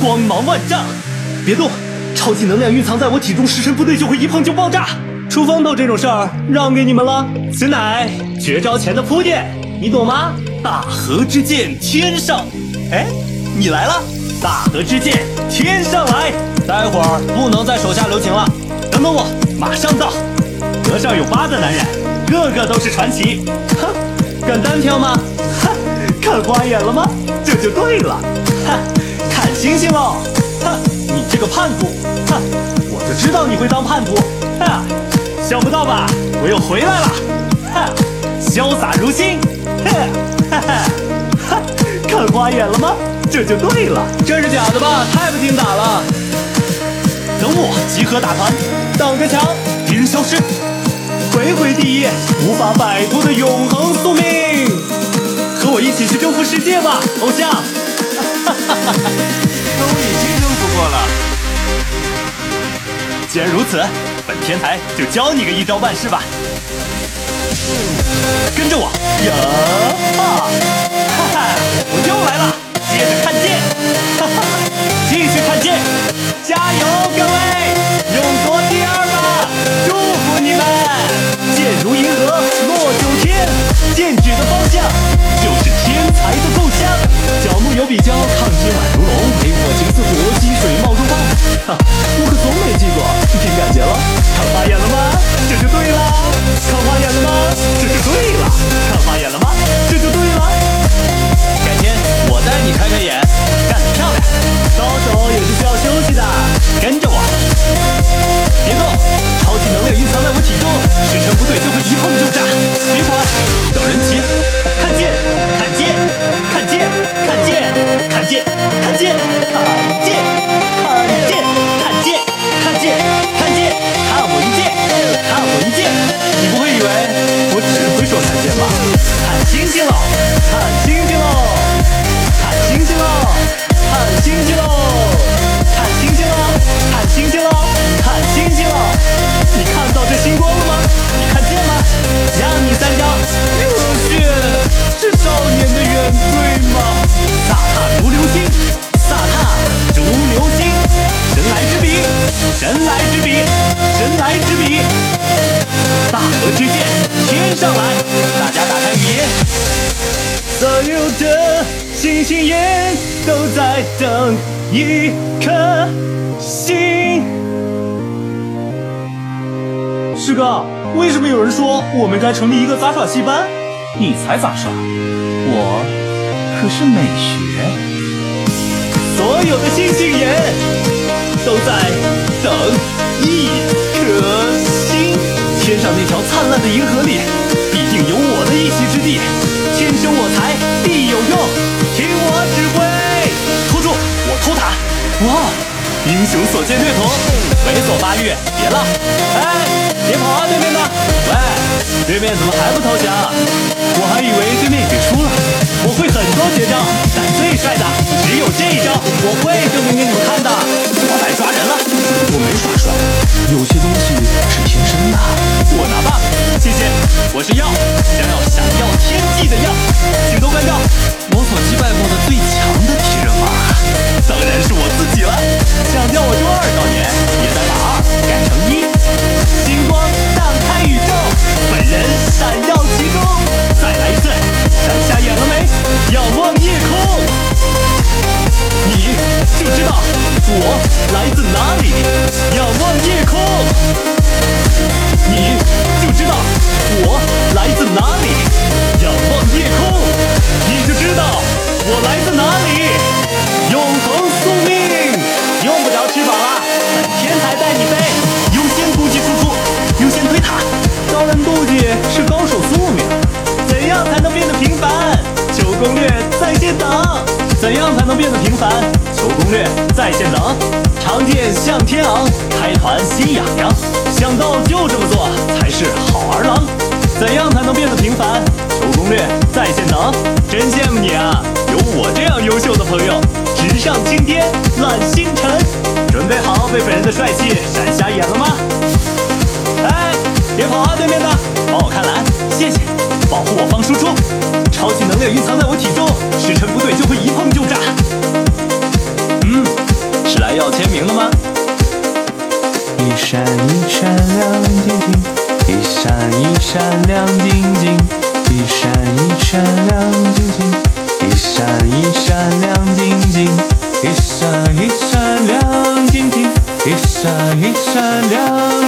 光芒万丈。别动，超级能量蕴藏在我体中，食神不对就会一碰就爆炸。出风头这种事儿让给你们了，此乃绝招前的铺垫，你懂吗？大河之剑天上，哎，你来了！大河之剑天上来，待会儿不能在手下留情了，等等我，马上到。河上有八的男人，个个都是传奇。哼，敢单挑吗？哈，看花眼了吗？这就对了。哈，看星星喽。哼，你这个叛徒。哼，我就知道你会当叛徒。哼。想不到吧？我又回来了，哼，潇洒如新，哈哈哈，看花眼了吗？这就对了，这是假的吧？太不经打了！等我集合打团，挡着墙，敌人消失，回回第一，无法摆脱的永恒宿命，和我一起去征服世界吧，偶像！哈哈都已经征服过了，既然如此。本天才就教你个一招半式吧，跟着我，呀才之笔，大河之剑，天上来！大家打开语音。所有的星星眼都在等一颗星。师哥，为什么有人说我们该成立一个杂耍戏班？你才杂耍，我可是美学。所有的星星眼都在等一颗星。天上那条灿烂的银河里，必定有我的一席之地。天生我材必有用。听我指挥，拖住！我偷塔。哇，英雄所见略同，猥琐发育，别浪！哎，别跑啊，对面的！喂，对面怎么还不投降？我还以为对面已经输了。我会很多绝招，但最帅的只有这一招，我会证明给你们看的。我来抓人了，我我是药，想要闪耀天际的药，变得平凡？求攻略在线等，长剑向天昂，开团心痒痒，想到就这么做才是好儿郎，怎样才能变得平凡？求攻略在线等，真羡慕你啊！有我这样优秀的朋友，直上青天，揽星辰。准备好被本人的帅气闪瞎眼了吗？哎，别跑啊，对面的，帮我看蓝，谢谢。保护我方输出，超级能量蕴藏在我体中，时辰不对就会一碰就炸。闪一闪亮晶晶，一闪一闪亮晶晶，一闪一闪亮晶晶，一闪一闪亮晶晶，一闪一闪亮晶晶，一闪一闪亮。